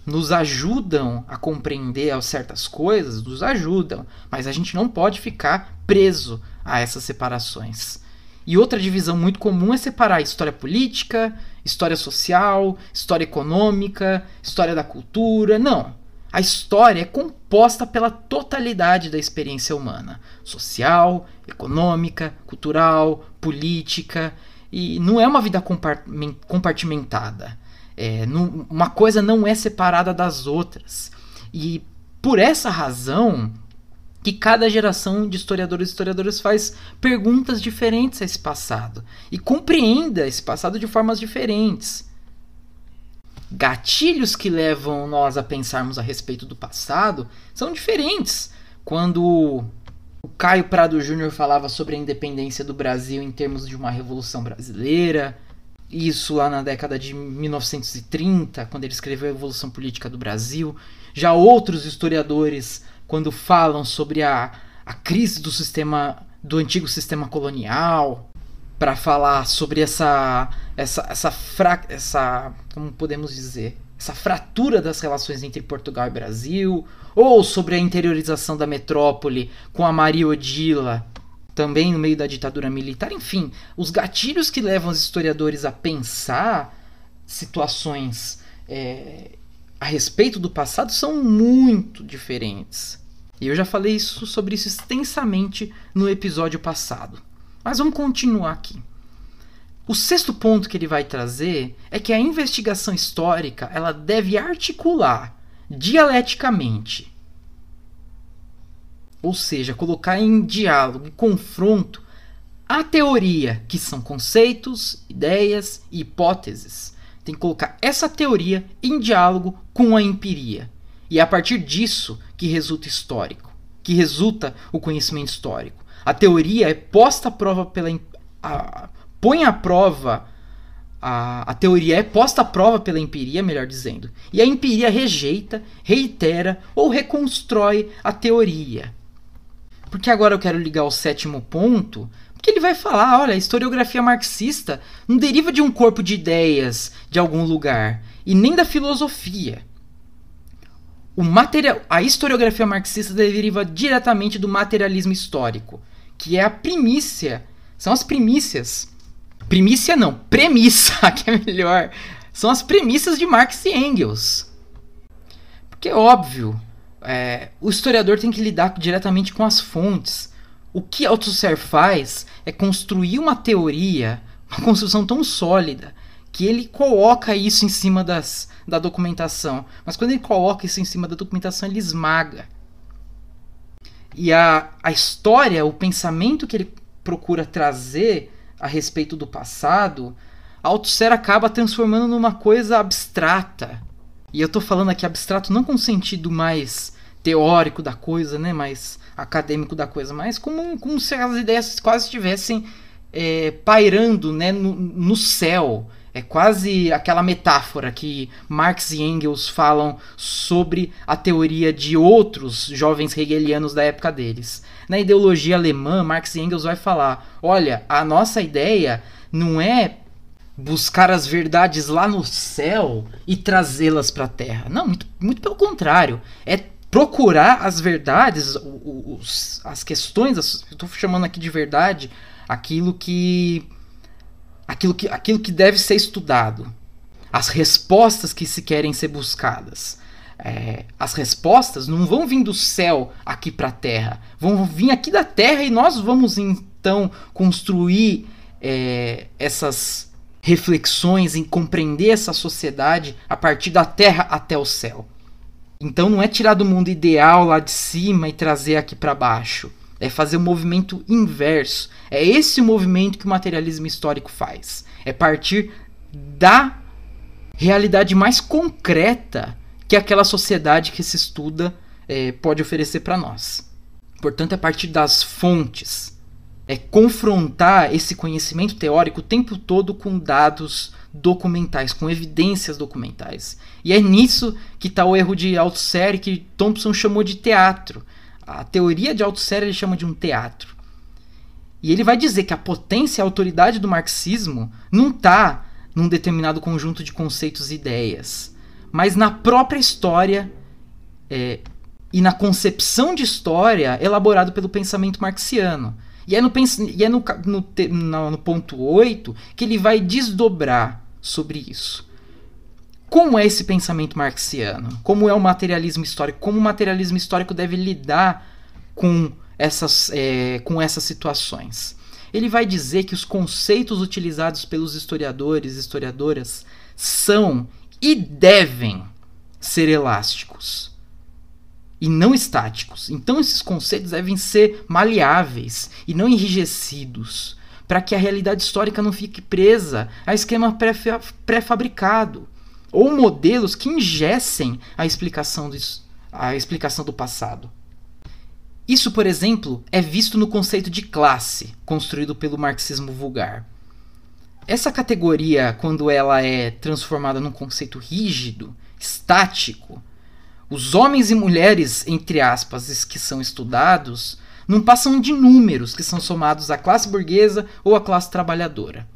Nos ajudam a compreender certas coisas, nos ajudam, mas a gente não pode ficar preso a essas separações. E outra divisão muito comum é separar história política, história social, história econômica, história da cultura. Não. A história é composta pela totalidade da experiência humana, social, econômica, cultural, política, e não é uma vida compartimentada. É, não, uma coisa não é separada das outras. E por essa razão que cada geração de historiadores e historiadoras faz perguntas diferentes a esse passado e compreenda esse passado de formas diferentes gatilhos que levam nós a pensarmos a respeito do passado são diferentes. Quando o Caio Prado Júnior falava sobre a independência do Brasil em termos de uma revolução brasileira, isso lá na década de 1930, quando ele escreveu a Evolução Política do Brasil. Já outros historiadores, quando falam sobre a, a crise do sistema do antigo sistema colonial, para falar sobre essa essa essa, fra essa como podemos dizer essa fratura das relações entre Portugal e Brasil ou sobre a interiorização da metrópole com a Maria Odila também no meio da ditadura militar enfim os gatilhos que levam os historiadores a pensar situações é, a respeito do passado são muito diferentes. E eu já falei isso, sobre isso extensamente no episódio passado. Mas vamos continuar aqui. O sexto ponto que ele vai trazer é que a investigação histórica ela deve articular dialeticamente, ou seja, colocar em diálogo e confronto a teoria, que são conceitos, ideias e hipóteses. Tem que colocar essa teoria em diálogo com a empiria. E é a partir disso que resulta histórico, que resulta o conhecimento histórico. A teoria é posta à prova pela a, põe à prova a, a teoria é posta à prova pela empiria, melhor dizendo. E a empiria rejeita, reitera ou reconstrói a teoria. Porque agora eu quero ligar o sétimo ponto, porque ele vai falar, olha, a historiografia marxista não deriva de um corpo de ideias de algum lugar e nem da filosofia. O material, a historiografia marxista deriva diretamente do materialismo histórico, que é a primícia, são as primícias Primícia não, premissa, que é melhor. São as premissas de Marx e Engels. Porque é óbvio, é, o historiador tem que lidar diretamente com as fontes. O que Althusser faz é construir uma teoria, uma construção tão sólida, que ele coloca isso em cima das, da documentação. Mas quando ele coloca isso em cima da documentação, ele esmaga. E a, a história, o pensamento que ele procura trazer a respeito do passado, Althusser acaba transformando numa coisa abstrata. E eu estou falando aqui abstrato não com sentido mais teórico da coisa, né, mais acadêmico da coisa, mas como, como se as ideias quase estivessem é, pairando né, no, no céu. É quase aquela metáfora que Marx e Engels falam sobre a teoria de outros jovens hegelianos da época deles. Na ideologia alemã, Marx e Engels vai falar: olha, a nossa ideia não é buscar as verdades lá no céu e trazê-las para a terra. Não, muito, muito pelo contrário. É procurar as verdades, os, as questões, estou chamando aqui de verdade, aquilo que aquilo que, aquilo que deve ser estudado, as respostas que se querem ser buscadas. É, as respostas não vão vir do céu aqui para a terra, vão vir aqui da terra e nós vamos então construir é, essas reflexões em compreender essa sociedade a partir da terra até o céu. Então não é tirar do mundo ideal lá de cima e trazer aqui para baixo é fazer o um movimento inverso. É esse o movimento que o materialismo histórico faz. É partir da realidade mais concreta que aquela sociedade que se estuda é, pode oferecer para nós. Portanto, é partir das fontes. É confrontar esse conhecimento teórico o tempo todo com dados documentais, com evidências documentais. E é nisso que está o erro de Althusser que Thompson chamou de teatro. A teoria de Althusser ele chama de um teatro. E ele vai dizer que a potência e a autoridade do marxismo não está num determinado conjunto de conceitos e ideias, mas na própria história é, e na concepção de história elaborado pelo pensamento marxiano. E é no, e é no, no, no, ponto 8 que ele vai desdobrar sobre isso. Como é esse pensamento marxiano? Como é o materialismo histórico? Como o materialismo histórico deve lidar com essas, é, com essas situações? Ele vai dizer que os conceitos utilizados pelos historiadores e historiadoras são e devem ser elásticos e não estáticos. Então esses conceitos devem ser maleáveis e não enrijecidos, para que a realidade histórica não fique presa a esquema pré-fabricado ou modelos que ingessem a explicação, do, a explicação do passado. Isso, por exemplo, é visto no conceito de classe, construído pelo marxismo vulgar. Essa categoria, quando ela é transformada num conceito rígido, estático, os homens e mulheres, entre aspas, que são estudados, não passam de números que são somados à classe burguesa ou à classe trabalhadora.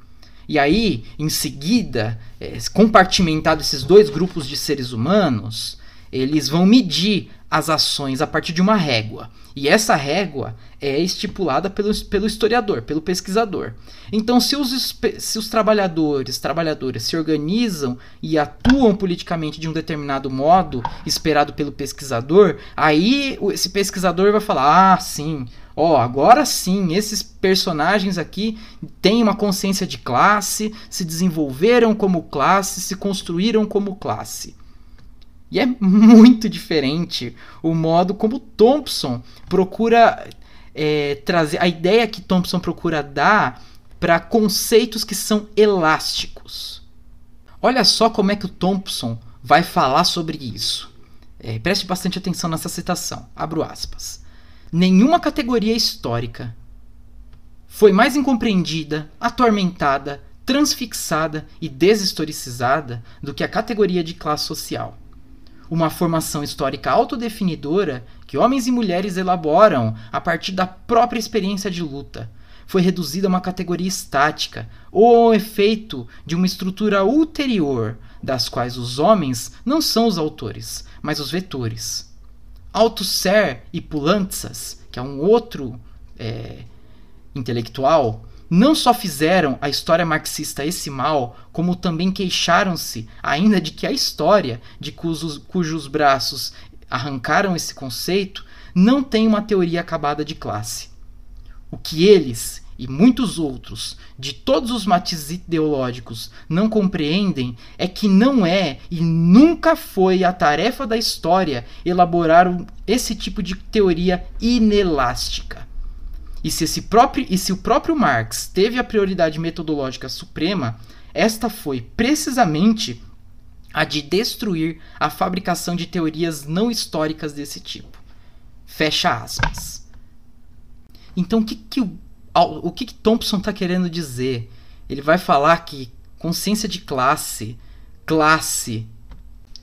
E aí, em seguida, é, compartimentado esses dois grupos de seres humanos, eles vão medir as ações a partir de uma régua. E essa régua é estipulada pelo, pelo historiador, pelo pesquisador. Então, se os, se os trabalhadores, trabalhadoras se organizam e atuam politicamente de um determinado modo, esperado pelo pesquisador, aí esse pesquisador vai falar: ah, sim, ó, agora sim, esses personagens aqui têm uma consciência de classe, se desenvolveram como classe, se construíram como classe. E é muito diferente o modo como Thompson procura é, trazer. A ideia que Thompson procura dar para conceitos que são elásticos. Olha só como é que o Thompson vai falar sobre isso. É, preste bastante atenção nessa citação. Abro aspas. Nenhuma categoria histórica foi mais incompreendida, atormentada, transfixada e deshistoricizada do que a categoria de classe social uma formação histórica autodefinidora que homens e mulheres elaboram a partir da própria experiência de luta. Foi reduzida a uma categoria estática, ou ao efeito de uma estrutura ulterior, das quais os homens não são os autores, mas os vetores. Althusser e Pulantzas, que é um outro é, intelectual, não só fizeram a história marxista esse mal, como também queixaram-se ainda de que a história, de cujos, cujos braços arrancaram esse conceito, não tem uma teoria acabada de classe. O que eles e muitos outros, de todos os matizes ideológicos, não compreendem é que não é e nunca foi a tarefa da história elaborar esse tipo de teoria inelástica. E se, esse próprio, e se o próprio Marx teve a prioridade metodológica suprema, esta foi precisamente a de destruir a fabricação de teorias não históricas desse tipo. Fecha aspas. Então, o que, que, o, o que, que Thompson está querendo dizer? Ele vai falar que consciência de classe, classe,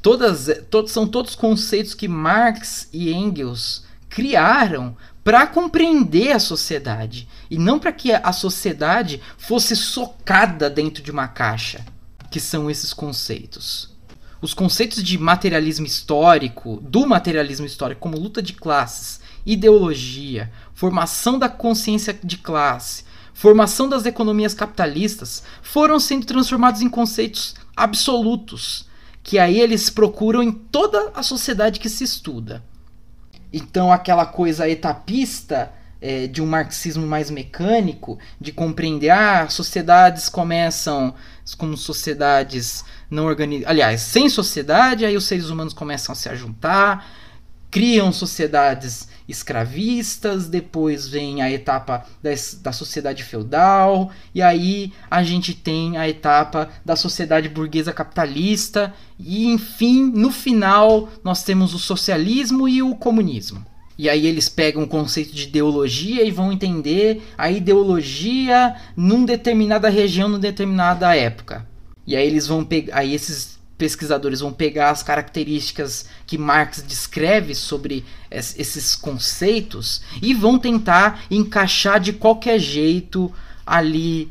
todas, todos, são todos conceitos que Marx e Engels criaram para compreender a sociedade e não para que a sociedade fosse socada dentro de uma caixa, que são esses conceitos. Os conceitos de materialismo histórico, do materialismo histórico, como luta de classes, ideologia, formação da consciência de classe, formação das economias capitalistas, foram sendo transformados em conceitos absolutos, que aí eles procuram em toda a sociedade que se estuda. Então, aquela coisa etapista é, de um marxismo mais mecânico, de compreender, ah, sociedades começam como sociedades não organizadas. Aliás, sem sociedade, aí os seres humanos começam a se ajuntar, criam sociedades escravistas, depois vem a etapa das, da sociedade feudal, e aí a gente tem a etapa da sociedade burguesa capitalista, e enfim, no final, nós temos o socialismo e o comunismo. E aí eles pegam o conceito de ideologia e vão entender a ideologia num determinada região, numa determinada época. E aí eles vão pegar, aí esses pesquisadores vão pegar as características que Marx descreve sobre esses conceitos e vão tentar encaixar de qualquer jeito ali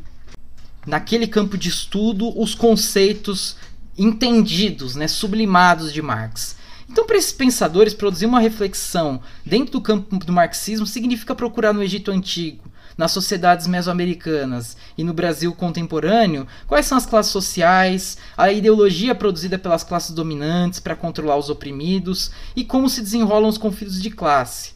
naquele campo de estudo os conceitos entendidos, né, sublimados de Marx. Então, para esses pensadores, produzir uma reflexão dentro do campo do marxismo significa procurar no Egito Antigo, nas sociedades mesoamericanas e no Brasil contemporâneo, quais são as classes sociais, a ideologia produzida pelas classes dominantes para controlar os oprimidos e como se desenrolam os conflitos de classe.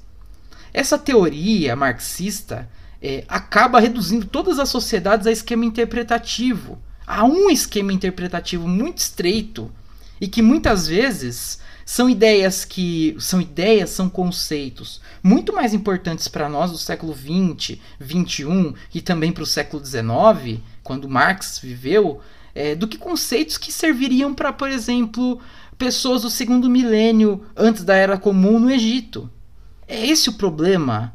Essa teoria marxista é, acaba reduzindo todas as sociedades a esquema interpretativo, a um esquema interpretativo muito estreito e que muitas vezes são ideias que são ideias, são conceitos muito mais importantes para nós do século 20, 21 e também para o século 19, quando Marx viveu, é, do que conceitos que serviriam para, por exemplo, pessoas do segundo milênio antes da Era Comum no Egito. É esse o problema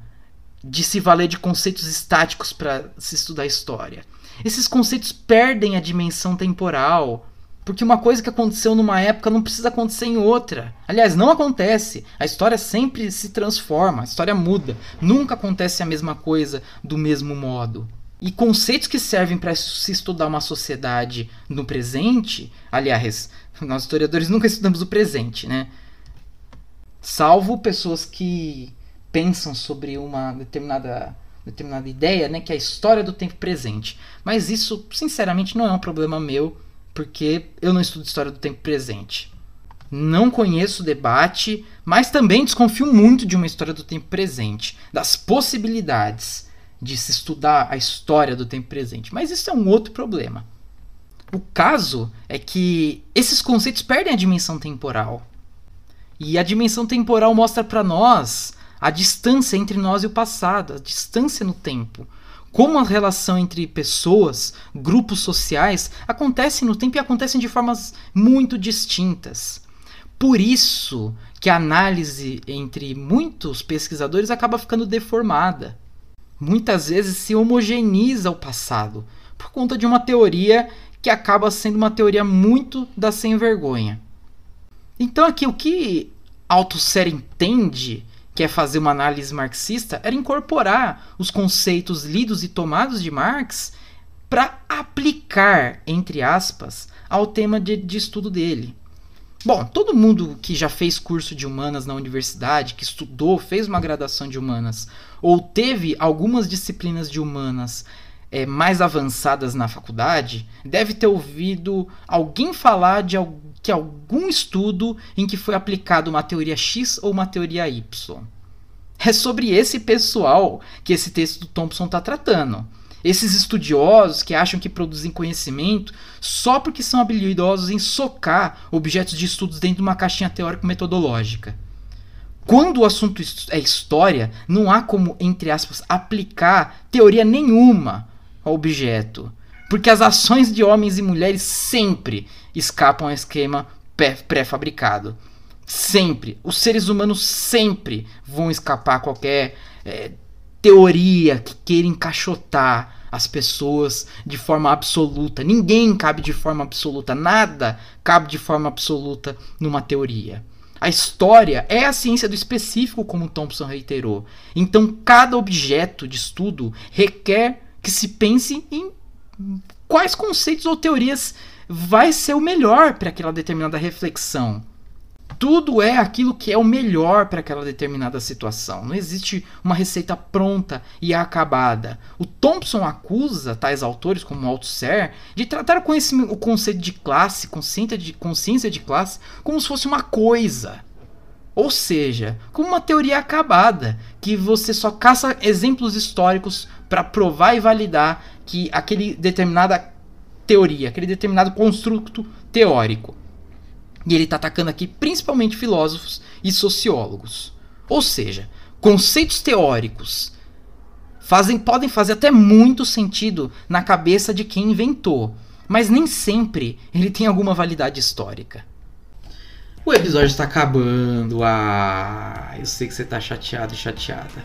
de se valer de conceitos estáticos para se estudar história. Esses conceitos perdem a dimensão temporal, porque uma coisa que aconteceu numa época não precisa acontecer em outra. Aliás, não acontece. A história sempre se transforma, a história muda. Nunca acontece a mesma coisa do mesmo modo. E conceitos que servem para se estudar uma sociedade no presente, aliás, nós historiadores nunca estudamos o presente, né? Salvo pessoas que pensam sobre uma determinada determinada ideia, né, que é a história do tempo presente. Mas isso, sinceramente, não é um problema meu, porque eu não estudo história do tempo presente. Não conheço o debate, mas também desconfio muito de uma história do tempo presente, das possibilidades de se estudar a história do tempo presente. Mas isso é um outro problema. O caso é que esses conceitos perdem a dimensão temporal. E a dimensão temporal mostra para nós a distância entre nós e o passado, a distância no tempo. Como a relação entre pessoas, grupos sociais, acontece no tempo e acontecem de formas muito distintas. Por isso que a análise entre muitos pesquisadores acaba ficando deformada. Muitas vezes se homogeneiza o passado por conta de uma teoria que acaba sendo uma teoria muito da sem vergonha. Então aqui o que Althusser entende que é fazer uma análise marxista, era incorporar os conceitos lidos e tomados de Marx para aplicar, entre aspas, ao tema de, de, estudo dele. Bom, todo mundo que já fez curso de humanas na universidade, que estudou, fez uma graduação de humanas, ou teve algumas disciplinas de humanas é, mais avançadas na faculdade, deve ter ouvido alguém falar de que algum estudo em que foi aplicado uma teoria X ou uma teoria Y. É sobre esse pessoal que esse texto do Thompson está tratando. Esses estudiosos que acham que produzem conhecimento só porque são habilidosos em socar objetos de estudos dentro de uma caixinha teórico-metodológica. Quando o assunto é história, não há como, entre aspas, aplicar teoria nenhuma ao objeto, porque as ações de homens e mulheres sempre escapam ao esquema pré-fabricado. Sempre. Os seres humanos sempre vão escapar a qualquer é, teoria que queira encaixotar as pessoas de forma absoluta. Ninguém cabe de forma absoluta. Nada cabe de forma absoluta numa teoria. A história é a ciência do específico, como Thompson reiterou. Então, cada objeto de estudo requer que se pense em quais conceitos ou teorias vai ser o melhor para aquela determinada reflexão. Tudo é aquilo que é o melhor para aquela determinada situação. Não existe uma receita pronta e acabada. O Thompson acusa tais autores, como Althusser, de tratar esse, o conceito de classe, consciência de, consciência de classe, como se fosse uma coisa. Ou seja, como uma teoria acabada, que você só caça exemplos históricos para provar e validar que aquele determinada teoria, aquele determinado construto teórico. E ele está atacando aqui principalmente filósofos e sociólogos. Ou seja, conceitos teóricos fazem, podem fazer até muito sentido na cabeça de quem inventou, mas nem sempre ele tem alguma validade histórica. O episódio está acabando. Ah, eu sei que você está chateado e chateada.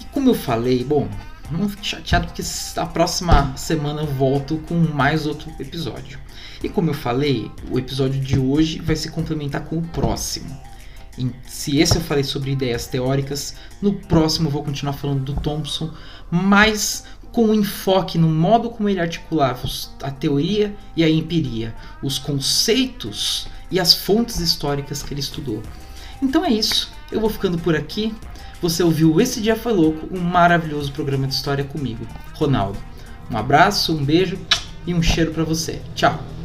E como eu falei, bom, não fique chateado porque a próxima semana eu volto com mais outro episódio. E como eu falei, o episódio de hoje vai se complementar com o próximo. E se esse eu falei sobre ideias teóricas, no próximo eu vou continuar falando do Thompson, mas com um enfoque no modo como ele articulava a teoria e a empiria, os conceitos e as fontes históricas que ele estudou. Então é isso, eu vou ficando por aqui. Você ouviu Esse Dia Foi Louco, um maravilhoso programa de história comigo, Ronaldo. Um abraço, um beijo e um cheiro para você. Tchau!